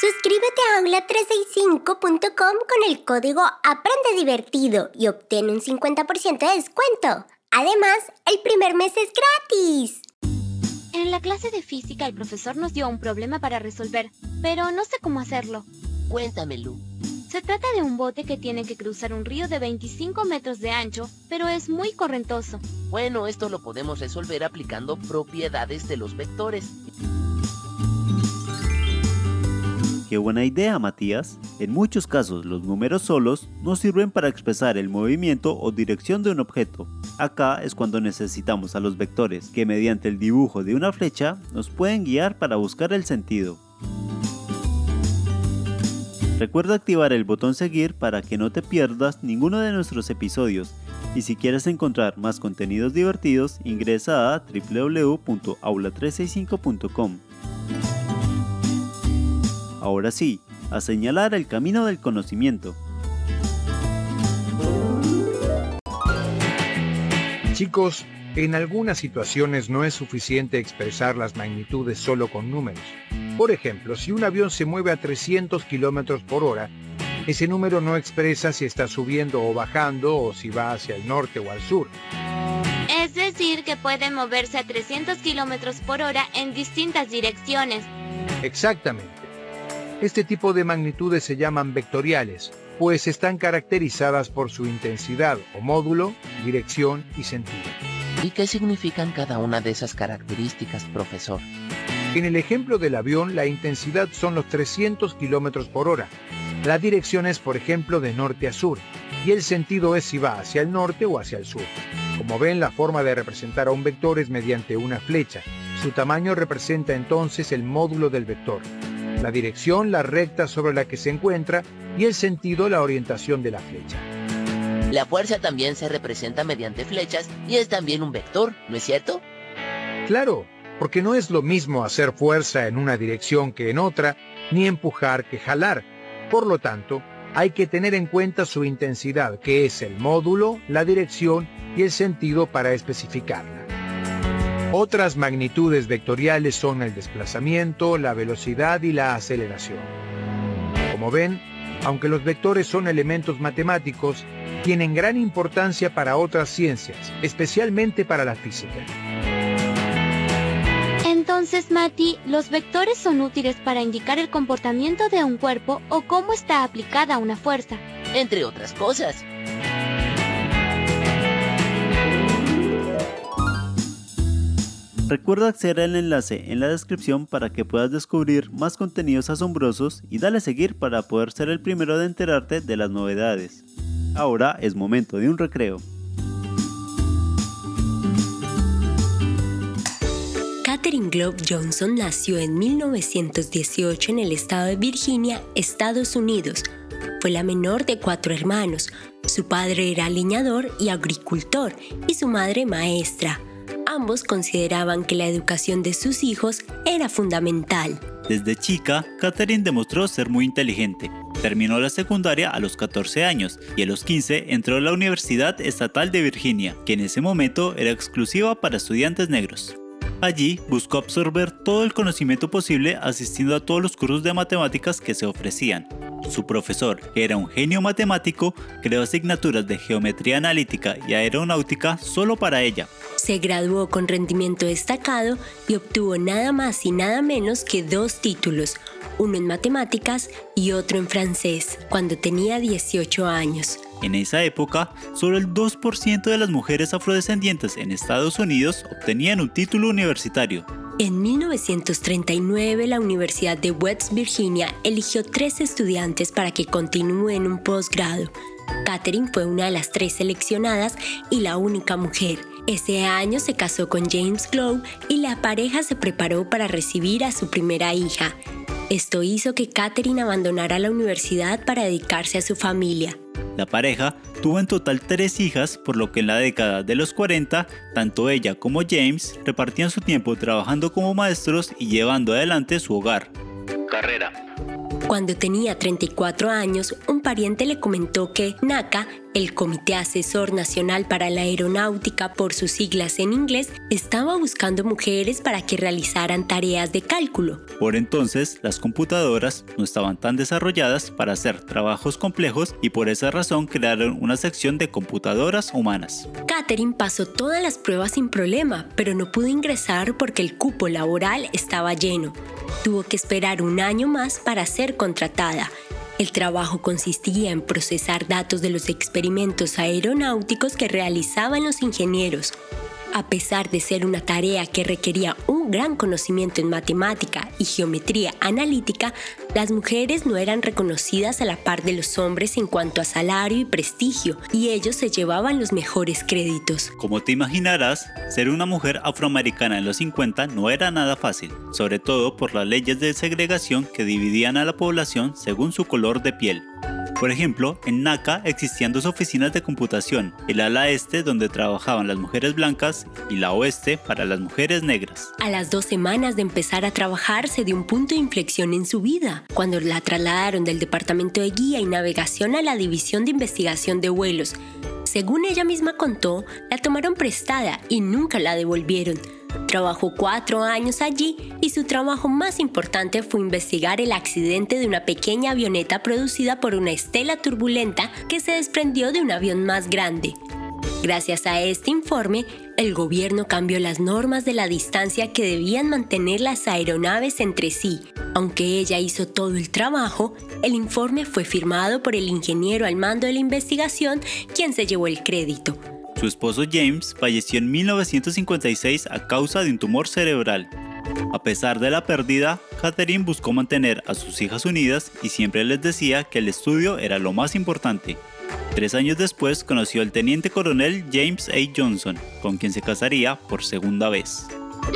Suscríbete a aula365.com con el código Aprende Divertido y obtén un 50% de descuento. Además, el primer mes es gratis. En la clase de física el profesor nos dio un problema para resolver, pero no sé cómo hacerlo. Cuéntamelo. Se trata de un bote que tiene que cruzar un río de 25 metros de ancho, pero es muy correntoso. Bueno, esto lo podemos resolver aplicando propiedades de los vectores. Qué buena idea, Matías. En muchos casos los números solos no sirven para expresar el movimiento o dirección de un objeto. Acá es cuando necesitamos a los vectores, que mediante el dibujo de una flecha nos pueden guiar para buscar el sentido. Recuerda activar el botón seguir para que no te pierdas ninguno de nuestros episodios y si quieres encontrar más contenidos divertidos ingresa a www.aula365.com. Ahora sí, a señalar el camino del conocimiento. Chicos, en algunas situaciones no es suficiente expresar las magnitudes solo con números. Por ejemplo, si un avión se mueve a 300 km por hora, ese número no expresa si está subiendo o bajando o si va hacia el norte o al sur. Es decir, que puede moverse a 300 km por hora en distintas direcciones. Exactamente. Este tipo de magnitudes se llaman vectoriales, pues están caracterizadas por su intensidad o módulo, dirección y sentido. ¿Y qué significan cada una de esas características, profesor? En el ejemplo del avión, la intensidad son los 300 km por hora. La dirección es, por ejemplo, de norte a sur, y el sentido es si va hacia el norte o hacia el sur. Como ven, la forma de representar a un vector es mediante una flecha. Su tamaño representa entonces el módulo del vector la dirección, la recta sobre la que se encuentra y el sentido, la orientación de la flecha. La fuerza también se representa mediante flechas y es también un vector, ¿no es cierto? Claro, porque no es lo mismo hacer fuerza en una dirección que en otra, ni empujar que jalar. Por lo tanto, hay que tener en cuenta su intensidad, que es el módulo, la dirección y el sentido para especificarla. Otras magnitudes vectoriales son el desplazamiento, la velocidad y la aceleración. Como ven, aunque los vectores son elementos matemáticos, tienen gran importancia para otras ciencias, especialmente para la física. Entonces, Mati, ¿los vectores son útiles para indicar el comportamiento de un cuerpo o cómo está aplicada una fuerza? Entre otras cosas. Recuerda acceder al enlace en la descripción para que puedas descubrir más contenidos asombrosos y dale a seguir para poder ser el primero de enterarte de las novedades. Ahora es momento de un recreo. Katherine Globe Johnson nació en 1918 en el estado de Virginia, Estados Unidos. Fue la menor de cuatro hermanos. Su padre era leñador y agricultor y su madre maestra ambos consideraban que la educación de sus hijos era fundamental. Desde chica, Catherine demostró ser muy inteligente. Terminó la secundaria a los 14 años y a los 15 entró a la Universidad Estatal de Virginia, que en ese momento era exclusiva para estudiantes negros. Allí buscó absorber todo el conocimiento posible asistiendo a todos los cursos de matemáticas que se ofrecían. Su profesor, que era un genio matemático, creó asignaturas de geometría analítica y aeronáutica solo para ella, se graduó con rendimiento destacado y obtuvo nada más y nada menos que dos títulos, uno en matemáticas y otro en francés, cuando tenía 18 años. En esa época, solo el 2% de las mujeres afrodescendientes en Estados Unidos obtenían un título universitario. En 1939, la Universidad de West Virginia eligió tres estudiantes para que continúen un posgrado. Catherine fue una de las tres seleccionadas y la única mujer. Ese año se casó con James Glow y la pareja se preparó para recibir a su primera hija. Esto hizo que Catherine abandonara la universidad para dedicarse a su familia. La pareja tuvo en total tres hijas, por lo que en la década de los 40, tanto ella como James repartían su tiempo trabajando como maestros y llevando adelante su hogar. Carrera. Cuando tenía 34 años, un pariente le comentó que NACA, el Comité Asesor Nacional para la Aeronáutica por sus siglas en inglés, estaba buscando mujeres para que realizaran tareas de cálculo. Por entonces, las computadoras no estaban tan desarrolladas para hacer trabajos complejos y por esa razón crearon una sección de computadoras humanas. Catherine pasó todas las pruebas sin problema, pero no pudo ingresar porque el cupo laboral estaba lleno. Tuvo que esperar un año más para ser contratada. El trabajo consistía en procesar datos de los experimentos aeronáuticos que realizaban los ingenieros. A pesar de ser una tarea que requería un gran conocimiento en matemática y geometría analítica, las mujeres no eran reconocidas a la par de los hombres en cuanto a salario y prestigio, y ellos se llevaban los mejores créditos. Como te imaginarás, ser una mujer afroamericana en los 50 no era nada fácil, sobre todo por las leyes de segregación que dividían a la población según su color de piel. Por ejemplo, en NACA existían dos oficinas de computación, el ala este donde trabajaban las mujeres blancas y la oeste para las mujeres negras. A las dos semanas de empezar a trabajar se dio un punto de inflexión en su vida, cuando la trasladaron del departamento de guía y navegación a la división de investigación de vuelos. Según ella misma contó, la tomaron prestada y nunca la devolvieron Trabajó cuatro años allí y su trabajo más importante fue investigar el accidente de una pequeña avioneta producida por una estela turbulenta que se desprendió de un avión más grande. Gracias a este informe, el gobierno cambió las normas de la distancia que debían mantener las aeronaves entre sí. Aunque ella hizo todo el trabajo, el informe fue firmado por el ingeniero al mando de la investigación, quien se llevó el crédito. Su esposo James falleció en 1956 a causa de un tumor cerebral. A pesar de la pérdida, Catherine buscó mantener a sus hijas unidas y siempre les decía que el estudio era lo más importante. Tres años después conoció al teniente coronel James A. Johnson, con quien se casaría por segunda vez.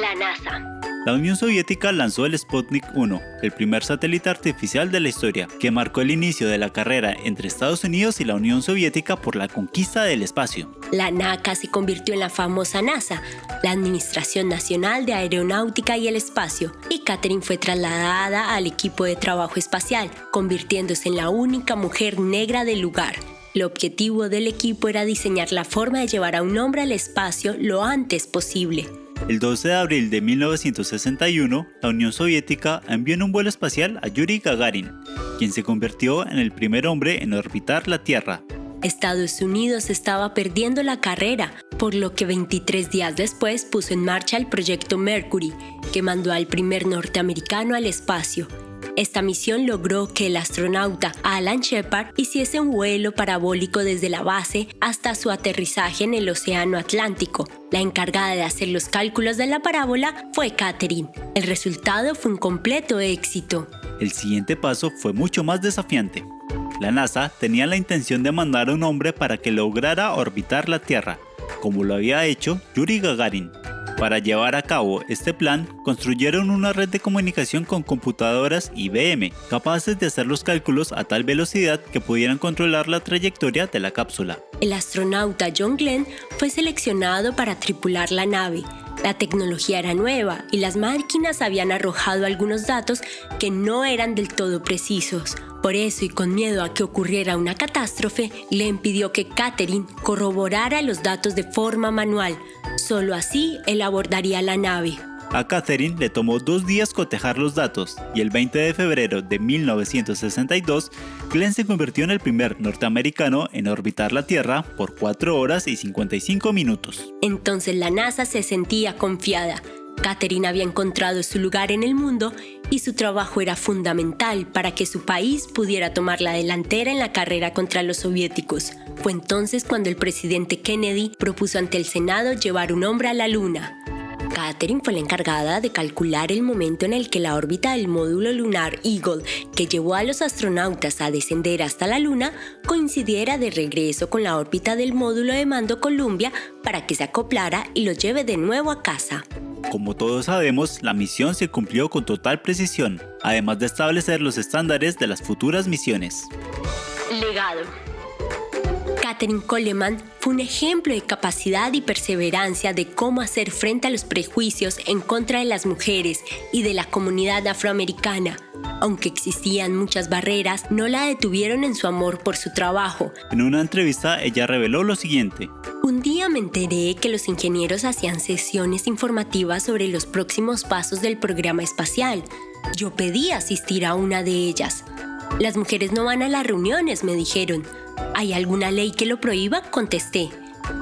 La NASA. La Unión Soviética lanzó el Sputnik 1, el primer satélite artificial de la historia, que marcó el inicio de la carrera entre Estados Unidos y la Unión Soviética por la conquista del espacio. La NACA se convirtió en la famosa NASA, la Administración Nacional de Aeronáutica y el Espacio, y Catherine fue trasladada al equipo de trabajo espacial, convirtiéndose en la única mujer negra del lugar. El objetivo del equipo era diseñar la forma de llevar a un hombre al espacio lo antes posible. El 12 de abril de 1961, la Unión Soviética envió en un vuelo espacial a Yuri Gagarin, quien se convirtió en el primer hombre en orbitar la Tierra. Estados Unidos estaba perdiendo la carrera, por lo que 23 días después puso en marcha el proyecto Mercury, que mandó al primer norteamericano al espacio esta misión logró que el astronauta Alan Shepard hiciese un vuelo parabólico desde la base hasta su aterrizaje en el Océano Atlántico. La encargada de hacer los cálculos de la parábola fue Catherine. El resultado fue un completo éxito. El siguiente paso fue mucho más desafiante. La NASA tenía la intención de mandar a un hombre para que lograra orbitar la Tierra, como lo había hecho Yuri Gagarin. Para llevar a cabo este plan, construyeron una red de comunicación con computadoras IBM, capaces de hacer los cálculos a tal velocidad que pudieran controlar la trayectoria de la cápsula. El astronauta John Glenn fue seleccionado para tripular la nave. La tecnología era nueva y las máquinas habían arrojado algunos datos que no eran del todo precisos. Por eso y con miedo a que ocurriera una catástrofe, le pidió que Catherine corroborara los datos de forma manual. Solo así él abordaría la nave. A Catherine le tomó dos días cotejar los datos y el 20 de febrero de 1962, Glenn se convirtió en el primer norteamericano en orbitar la Tierra por 4 horas y 55 minutos. Entonces la NASA se sentía confiada. Catherine había encontrado su lugar en el mundo y su trabajo era fundamental para que su país pudiera tomar la delantera en la carrera contra los soviéticos. Fue entonces cuando el presidente Kennedy propuso ante el Senado llevar un hombre a la Luna. Catherine fue la encargada de calcular el momento en el que la órbita del módulo lunar Eagle, que llevó a los astronautas a descender hasta la Luna, coincidiera de regreso con la órbita del módulo de mando Columbia para que se acoplara y lo lleve de nuevo a casa. Como todos sabemos, la misión se cumplió con total precisión, además de establecer los estándares de las futuras misiones. Legado. Catherine Coleman fue un ejemplo de capacidad y perseverancia de cómo hacer frente a los prejuicios en contra de las mujeres y de la comunidad afroamericana. Aunque existían muchas barreras, no la detuvieron en su amor por su trabajo. En una entrevista ella reveló lo siguiente. Un día me enteré que los ingenieros hacían sesiones informativas sobre los próximos pasos del programa espacial. Yo pedí asistir a una de ellas. Las mujeres no van a las reuniones, me dijeron. ¿Hay alguna ley que lo prohíba? Contesté.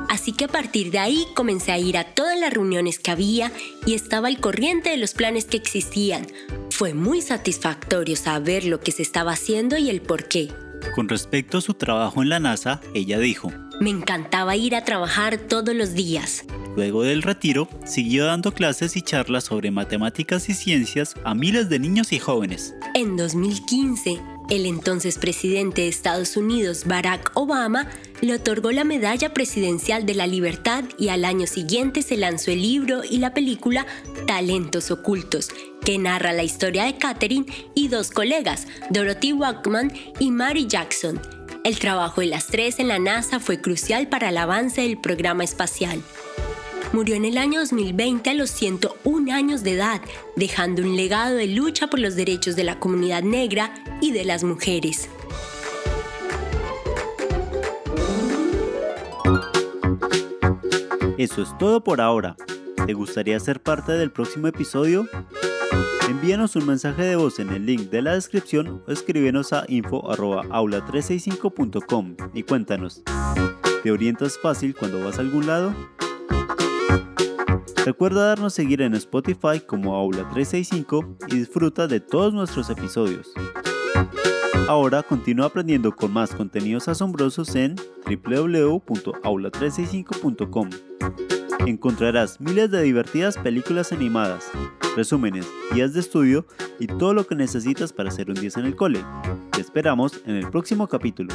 Así que a partir de ahí comencé a ir a todas las reuniones que había y estaba al corriente de los planes que existían. Fue muy satisfactorio saber lo que se estaba haciendo y el por qué. Con respecto a su trabajo en la NASA, ella dijo, Me encantaba ir a trabajar todos los días. Luego del retiro, siguió dando clases y charlas sobre matemáticas y ciencias a miles de niños y jóvenes. En 2015, el entonces presidente de Estados Unidos, Barack Obama, le otorgó la Medalla Presidencial de la Libertad y al año siguiente se lanzó el libro y la película Talentos Ocultos, que narra la historia de Katherine y dos colegas, Dorothy Walkman y Mary Jackson. El trabajo de las tres en la NASA fue crucial para el avance del programa espacial. Murió en el año 2020 a los 101 años de edad, dejando un legado de lucha por los derechos de la comunidad negra y de las mujeres. Eso es todo por ahora. ¿Te gustaría ser parte del próximo episodio? Envíanos un mensaje de voz en el link de la descripción o escríbenos a info.aula365.com y cuéntanos. ¿Te orientas fácil cuando vas a algún lado? Recuerda darnos seguir en Spotify como Aula365 y disfruta de todos nuestros episodios. Ahora continúa aprendiendo con más contenidos asombrosos en www.aula365.com. Encontrarás miles de divertidas películas animadas, resúmenes, guías de estudio y todo lo que necesitas para hacer un 10 en el cole. Te esperamos en el próximo capítulo.